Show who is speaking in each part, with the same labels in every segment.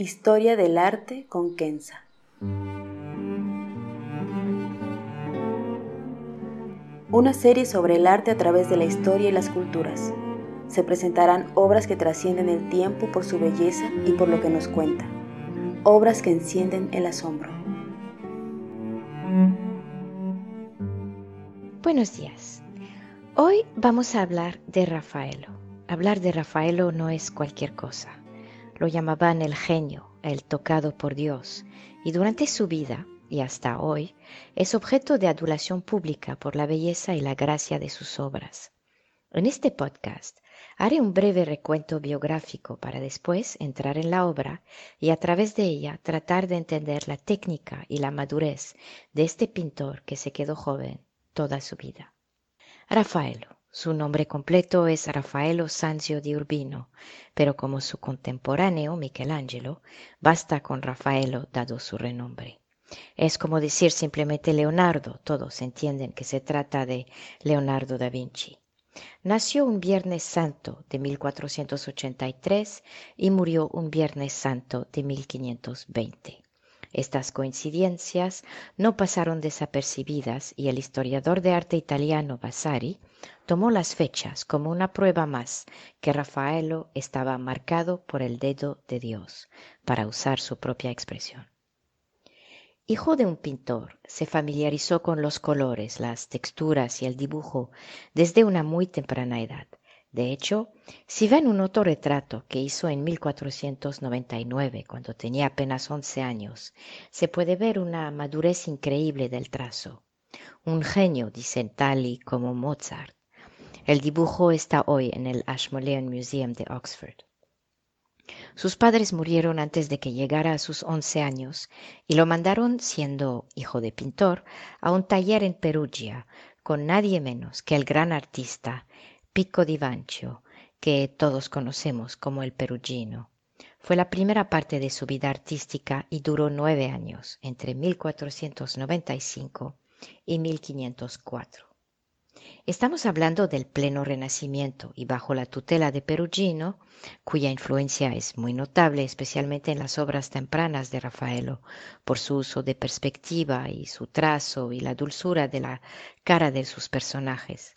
Speaker 1: Historia del arte con Kenza. Una serie sobre el arte a través de la historia y las culturas. Se presentarán obras que trascienden el tiempo por su belleza y por lo que nos cuenta. Obras que encienden el asombro.
Speaker 2: Buenos días. Hoy vamos a hablar de Rafaelo. Hablar de Rafaelo no es cualquier cosa lo llamaban el genio, el tocado por Dios, y durante su vida, y hasta hoy, es objeto de adulación pública por la belleza y la gracia de sus obras. En este podcast haré un breve recuento biográfico para después entrar en la obra y a través de ella tratar de entender la técnica y la madurez de este pintor que se quedó joven toda su vida. Rafaelo su nombre completo es Raffaello Sanzio di Urbino, pero como su contemporáneo Michelangelo, basta con Raffaello dado su renombre. Es como decir simplemente Leonardo, todos entienden que se trata de Leonardo da Vinci. Nació un Viernes Santo de 1483 y murió un Viernes Santo de 1520. Estas coincidencias no pasaron desapercibidas y el historiador de arte italiano Vasari tomó las fechas como una prueba más que Rafaelo estaba marcado por el dedo de Dios, para usar su propia expresión. Hijo de un pintor, se familiarizó con los colores, las texturas y el dibujo desde una muy temprana edad. De hecho, si ven un autorretrato que hizo en 1499, cuando tenía apenas 11 años, se puede ver una madurez increíble del trazo. Un genio, dicen Tali, como Mozart. El dibujo está hoy en el Ashmolean Museum de Oxford. Sus padres murieron antes de que llegara a sus 11 años y lo mandaron, siendo hijo de pintor, a un taller en Perugia con nadie menos que el gran artista Pico di Vancio, que todos conocemos como el perugino. Fue la primera parte de su vida artística y duró nueve años, entre 1495 y 1504. Estamos hablando del pleno Renacimiento y bajo la tutela de Perugino, cuya influencia es muy notable, especialmente en las obras tempranas de Rafaelo, por su uso de perspectiva y su trazo y la dulzura de la cara de sus personajes.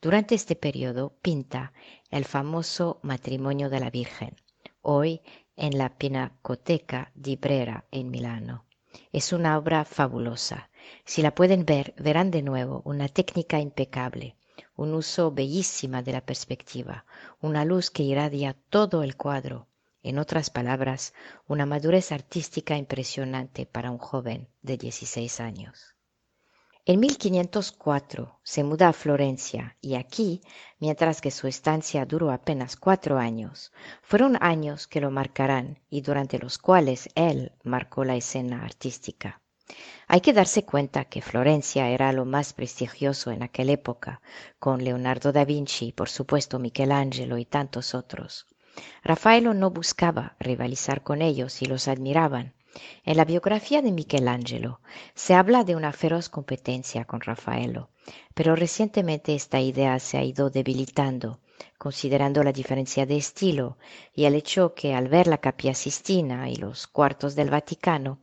Speaker 2: Durante este periodo pinta el famoso Matrimonio de la Virgen, hoy en la Pinacoteca di Brera en Milano. Es una obra fabulosa. Si la pueden ver, verán de nuevo una técnica impecable, un uso bellísima de la perspectiva, una luz que irradia todo el cuadro. En otras palabras, una madurez artística impresionante para un joven de 16 años. En 1504 se muda a Florencia y aquí, mientras que su estancia duró apenas cuatro años, fueron años que lo marcarán y durante los cuales él marcó la escena artística. Hay que darse cuenta que Florencia era lo más prestigioso en aquella época, con Leonardo da Vinci, por supuesto Michelangelo y tantos otros. Rafaelo no buscaba rivalizar con ellos y los admiraban, en la biografía de Michelangelo se habla de una feroz competencia con Rafaelo, pero recientemente esta idea se ha ido debilitando, considerando la diferencia de estilo y el hecho que al ver la Capilla Sistina y los cuartos del Vaticano,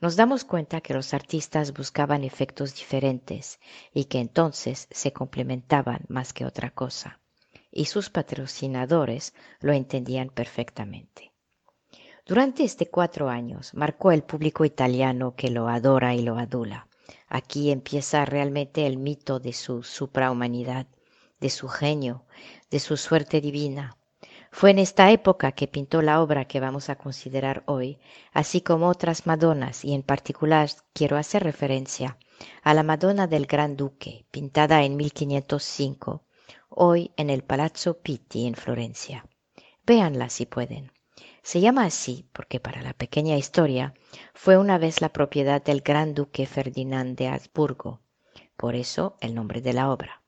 Speaker 2: nos damos cuenta que los artistas buscaban efectos diferentes y que entonces se complementaban más que otra cosa, y sus patrocinadores lo entendían perfectamente. Durante este cuatro años marcó el público italiano que lo adora y lo adula. Aquí empieza realmente el mito de su suprahumanidad, de su genio, de su suerte divina. Fue en esta época que pintó la obra que vamos a considerar hoy, así como otras Madonas, y en particular quiero hacer referencia a la Madonna del Gran Duque, pintada en 1505, hoy en el Palazzo Pitti en Florencia. Véanla si pueden. Se llama así porque para la pequeña historia fue una vez la propiedad del gran duque Ferdinand de Habsburgo, por eso el nombre de la obra.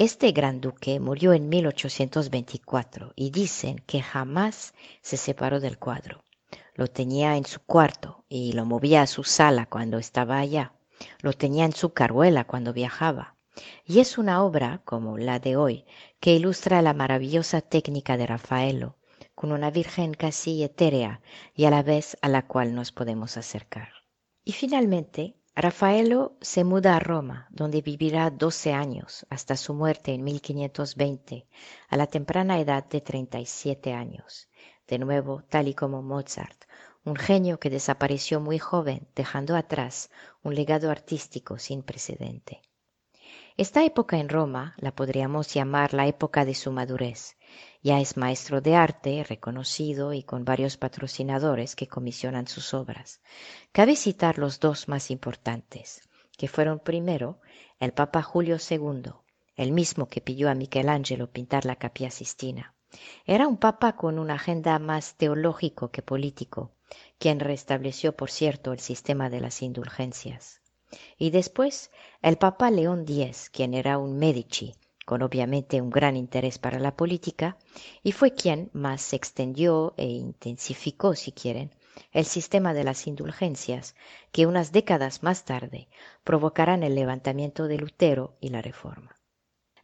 Speaker 2: Este gran duque murió en 1824 y dicen que jamás se separó del cuadro. Lo tenía en su cuarto y lo movía a su sala cuando estaba allá. Lo tenía en su caruela cuando viajaba. Y es una obra, como la de hoy, que ilustra la maravillosa técnica de Rafaelo con una Virgen casi etérea y a la vez a la cual nos podemos acercar. Y finalmente, Rafaelo se muda a Roma, donde vivirá 12 años hasta su muerte en 1520, a la temprana edad de 37 años. De nuevo, tal y como Mozart, un genio que desapareció muy joven, dejando atrás un legado artístico sin precedente. Esta época en Roma la podríamos llamar la época de su madurez. Ya es maestro de arte, reconocido y con varios patrocinadores que comisionan sus obras. Cabe citar los dos más importantes, que fueron primero el Papa Julio II, el mismo que pidió a Michelangelo pintar la Capilla Sistina. Era un papa con una agenda más teológico que político, quien restableció, por cierto, el sistema de las indulgencias. Y después el Papa León X, quien era un Medici, con obviamente un gran interés para la política, y fue quien más extendió e intensificó, si quieren, el sistema de las indulgencias, que unas décadas más tarde provocarán el levantamiento de Lutero y la Reforma.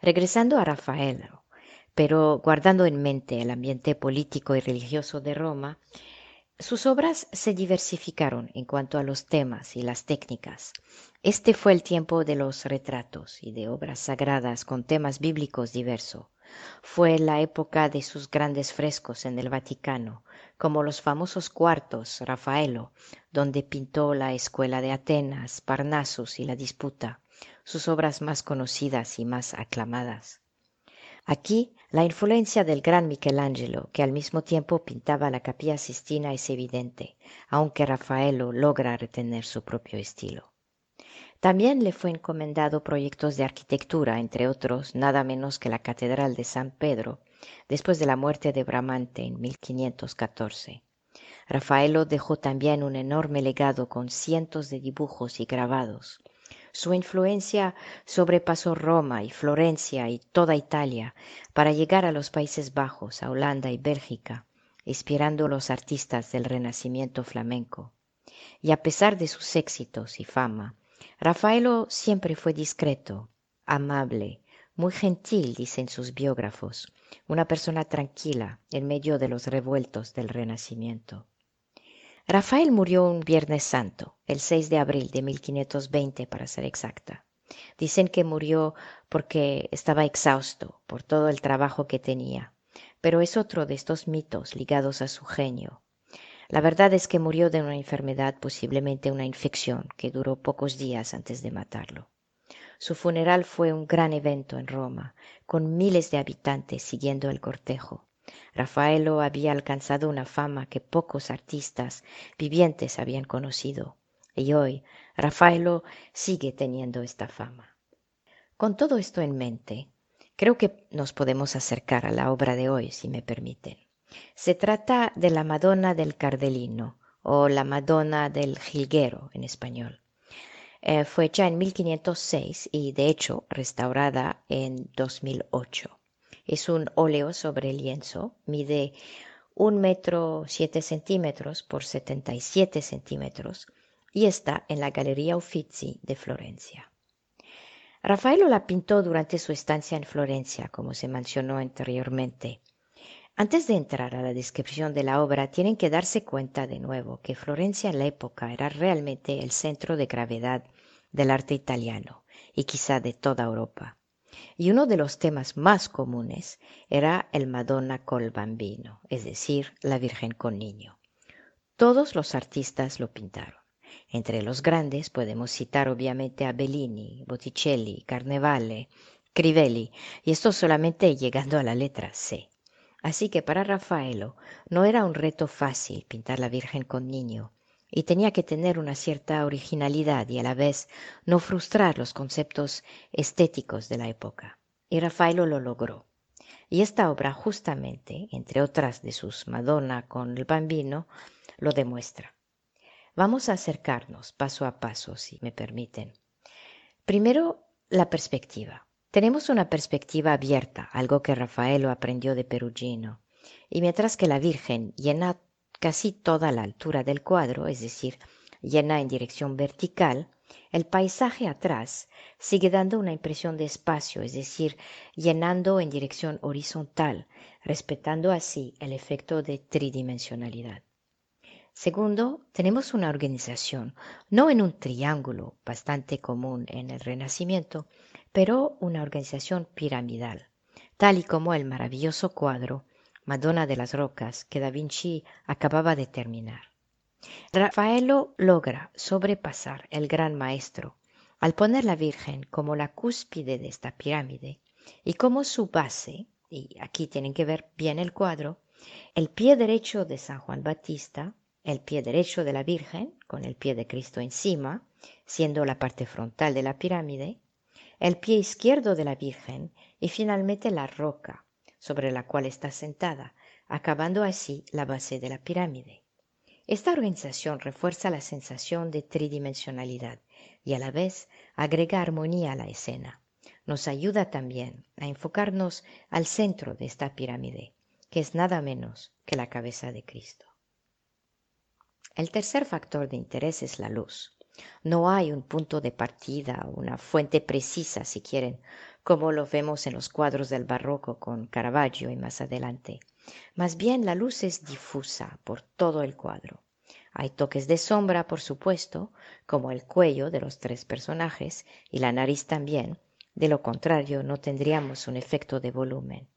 Speaker 2: Regresando a Rafaelo, pero guardando en mente el ambiente político y religioso de Roma, sus obras se diversificaron en cuanto a los temas y las técnicas. Este fue el tiempo de los retratos y de obras sagradas con temas bíblicos diversos. Fue la época de sus grandes frescos en el Vaticano, como los famosos cuartos Rafaelo, donde pintó la escuela de Atenas, Parnasus y la disputa, sus obras más conocidas y más aclamadas. Aquí la influencia del gran Michelangelo, que al mismo tiempo pintaba la capilla Sistina, es evidente, aunque Rafaelo logra retener su propio estilo. También le fue encomendado proyectos de arquitectura, entre otros nada menos que la Catedral de San Pedro, después de la muerte de Bramante en 1514. Rafaelo dejó también un enorme legado con cientos de dibujos y grabados, su influencia sobrepasó Roma y Florencia y toda Italia para llegar a los Países Bajos, a Holanda y Bélgica, inspirando a los artistas del Renacimiento flamenco. Y a pesar de sus éxitos y fama, Rafaelo siempre fue discreto, amable, muy gentil, dicen sus biógrafos, una persona tranquila en medio de los revueltos del Renacimiento. Rafael murió un Viernes Santo, el 6 de abril de 1520 para ser exacta. Dicen que murió porque estaba exhausto por todo el trabajo que tenía, pero es otro de estos mitos ligados a su genio. La verdad es que murió de una enfermedad, posiblemente una infección, que duró pocos días antes de matarlo. Su funeral fue un gran evento en Roma, con miles de habitantes siguiendo el cortejo. Rafaelo había alcanzado una fama que pocos artistas vivientes habían conocido, y hoy Rafaelo sigue teniendo esta fama. Con todo esto en mente, creo que nos podemos acercar a la obra de hoy, si me permiten. Se trata de la Madonna del Cardelino, o la Madonna del Jilguero en español. Eh, fue hecha en 1506 y de hecho restaurada en 2008. Es un óleo sobre lienzo, mide un metro siete centímetros por 77 centímetros y está en la Galería Uffizi de Florencia. Rafaelo la pintó durante su estancia en Florencia, como se mencionó anteriormente. Antes de entrar a la descripción de la obra, tienen que darse cuenta de nuevo que Florencia en la época era realmente el centro de gravedad del arte italiano y quizá de toda Europa y uno de los temas más comunes era el Madonna col bambino, es decir, la Virgen con niño. Todos los artistas lo pintaron. Entre los grandes podemos citar obviamente a Bellini, Botticelli, Carnevale, Crivelli, y esto solamente llegando a la letra C. Así que para Rafaelo no era un reto fácil pintar la Virgen con niño, y tenía que tener una cierta originalidad y a la vez no frustrar los conceptos estéticos de la época. Y Rafaelo lo logró. Y esta obra justamente, entre otras de sus Madonna con el bambino, lo demuestra. Vamos a acercarnos paso a paso, si me permiten. Primero, la perspectiva. Tenemos una perspectiva abierta, algo que Rafaelo aprendió de Perugino. Y mientras que la Virgen llena casi toda la altura del cuadro, es decir, llena en dirección vertical, El paisaje atrás sigue dando una impresión de espacio, es decir, llenando en dirección horizontal, respetando así el efecto de tridimensionalidad. Segundo, tenemos una organización, no en un triángulo, bastante común en el Renacimiento, pero una organización piramidal, tal y como el maravilloso cuadro Madonna de las Rocas que Da Vinci acababa de terminar. Rafaelo logra sobrepasar el gran maestro al poner la Virgen como la cúspide de esta pirámide y como su base, y aquí tienen que ver bien el cuadro, el pie derecho de San Juan Batista, el pie derecho de la Virgen, con el pie de Cristo encima, siendo la parte frontal de la pirámide, el pie izquierdo de la Virgen y finalmente la roca sobre la cual está sentada, acabando así la base de la pirámide. Esta organización refuerza la sensación de tridimensionalidad y a la vez agrega armonía a la escena. Nos ayuda también a enfocarnos al centro de esta pirámide, que es nada menos que la cabeza de Cristo. El tercer factor de interés es la luz. No hay un punto de partida, una fuente precisa, si quieren, como lo vemos en los cuadros del barroco con Caravaggio y más adelante. Más bien la luz es difusa por todo el cuadro. Hay toques de sombra, por supuesto, como el cuello de los tres personajes y la nariz también, de lo contrario no tendríamos un efecto de volumen.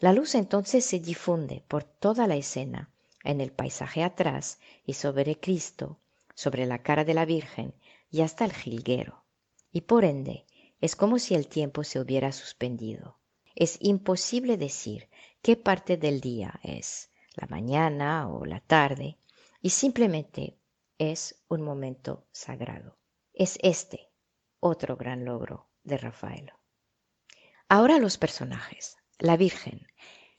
Speaker 2: La luz entonces se difunde por toda la escena en el paisaje atrás y sobre Cristo, sobre la cara de la Virgen y hasta el jilguero. Y por ende, es como si el tiempo se hubiera suspendido. Es imposible decir qué parte del día es, la mañana o la tarde, y simplemente es un momento sagrado. Es este otro gran logro de Rafaelo. Ahora los personajes. La Virgen.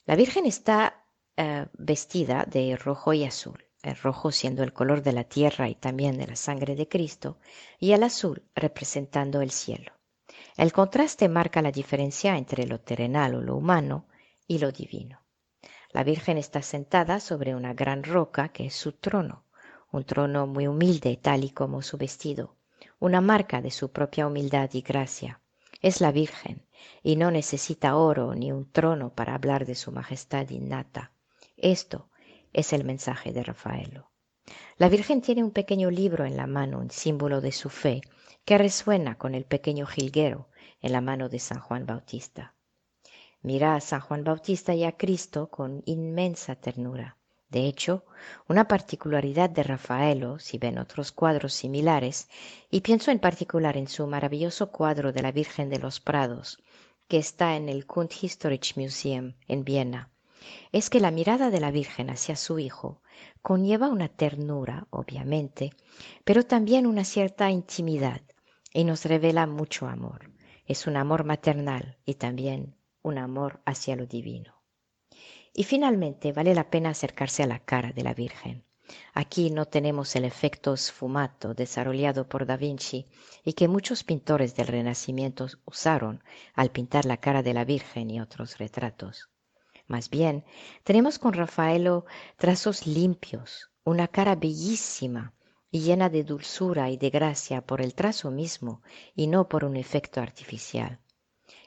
Speaker 2: La Virgen está eh, vestida de rojo y azul, el rojo siendo el color de la tierra y también de la sangre de Cristo, y el azul representando el cielo. El contraste marca la diferencia entre lo terrenal o lo humano y lo divino. La Virgen está sentada sobre una gran roca que es su trono, un trono muy humilde tal y como su vestido, una marca de su propia humildad y gracia. Es la Virgen y no necesita oro ni un trono para hablar de su majestad innata. Esto es el mensaje de Rafaelo. La Virgen tiene un pequeño libro en la mano, un símbolo de su fe, que resuena con el pequeño jilguero en la mano de San Juan Bautista. Mira a San Juan Bautista y a Cristo con inmensa ternura. De hecho, una particularidad de Rafaelo, si ven otros cuadros similares, y pienso en particular en su maravilloso cuadro de la Virgen de los Prados, que está en el Kunsthistorisches Museum en Viena, es que la mirada de la Virgen hacia su Hijo conlleva una ternura, obviamente, pero también una cierta intimidad y nos revela mucho amor. Es un amor maternal y también un amor hacia lo divino. Y finalmente vale la pena acercarse a la cara de la Virgen. Aquí no tenemos el efecto sfumato desarrollado por Da Vinci y que muchos pintores del Renacimiento usaron al pintar la cara de la Virgen y otros retratos. Más bien, tenemos con Rafaelo trazos limpios, una cara bellísima y llena de dulzura y de gracia por el trazo mismo y no por un efecto artificial.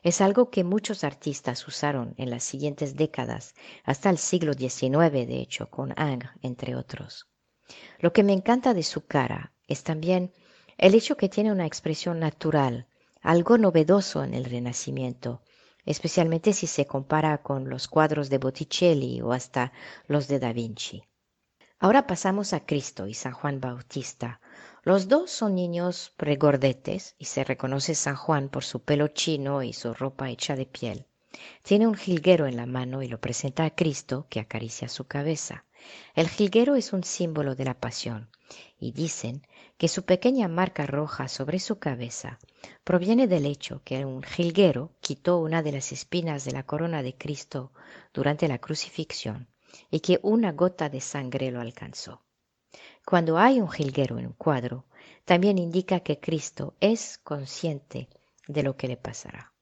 Speaker 2: Es algo que muchos artistas usaron en las siguientes décadas, hasta el siglo XIX, de hecho, con Ingres, entre otros. Lo que me encanta de su cara es también el hecho que tiene una expresión natural, algo novedoso en el Renacimiento, especialmente si se compara con los cuadros de Botticelli o hasta los de Da Vinci. Ahora pasamos a Cristo y San Juan Bautista. Los dos son niños pregordetes y se reconoce San Juan por su pelo chino y su ropa hecha de piel. Tiene un jilguero en la mano y lo presenta a Cristo que acaricia su cabeza. El jilguero es un símbolo de la pasión y dicen que su pequeña marca roja sobre su cabeza proviene del hecho que un jilguero quitó una de las espinas de la corona de Cristo durante la crucifixión y que una gota de sangre lo alcanzó. Cuando hay un jilguero en un cuadro, también indica que Cristo es consciente de lo que le pasará.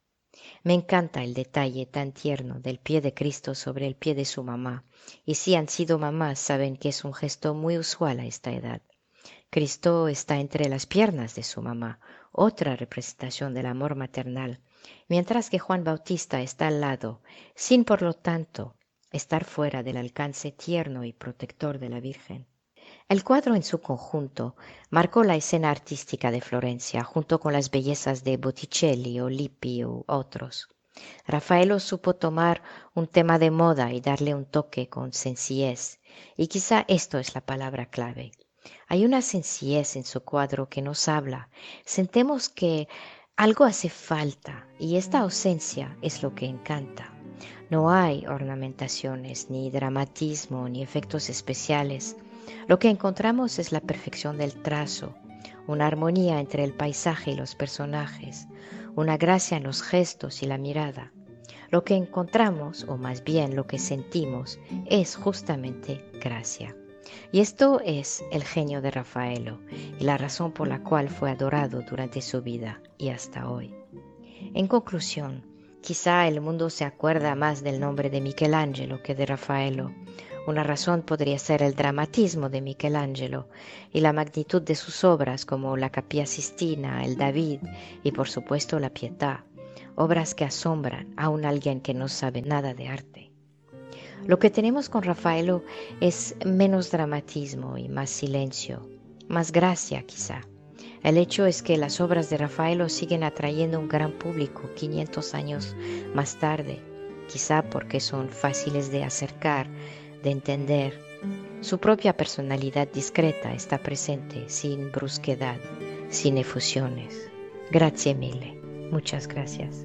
Speaker 2: Me encanta el detalle tan tierno del pie de Cristo sobre el pie de su mamá, y si han sido mamás saben que es un gesto muy usual a esta edad. Cristo está entre las piernas de su mamá, otra representación del amor maternal, mientras que Juan Bautista está al lado, sin por lo tanto estar fuera del alcance tierno y protector de la Virgen. El cuadro en su conjunto marcó la escena artística de Florencia, junto con las bellezas de Botticelli o Lippi u otros. Rafaelo supo tomar un tema de moda y darle un toque con sencillez, y quizá esto es la palabra clave. Hay una sencillez en su cuadro que nos habla. Sentemos que algo hace falta y esta ausencia es lo que encanta. No hay ornamentaciones, ni dramatismo, ni efectos especiales. Lo que encontramos es la perfección del trazo, una armonía entre el paisaje y los personajes, una gracia en los gestos y la mirada. Lo que encontramos, o más bien lo que sentimos, es justamente gracia. Y esto es el genio de Rafaelo y la razón por la cual fue adorado durante su vida y hasta hoy. En conclusión, quizá el mundo se acuerda más del nombre de Michelangelo que de Rafaelo. Una razón podría ser el dramatismo de Michelangelo y la magnitud de sus obras como la Capilla Sistina, el David y por supuesto la Pietà, obras que asombran a un alguien que no sabe nada de arte. Lo que tenemos con Rafaelo es menos dramatismo y más silencio, más gracia quizá. El hecho es que las obras de Rafaelo siguen atrayendo un gran público 500 años más tarde, quizá porque son fáciles de acercar, de entender. Su propia personalidad discreta está presente, sin brusquedad, sin efusiones. Gracias mille. Muchas gracias.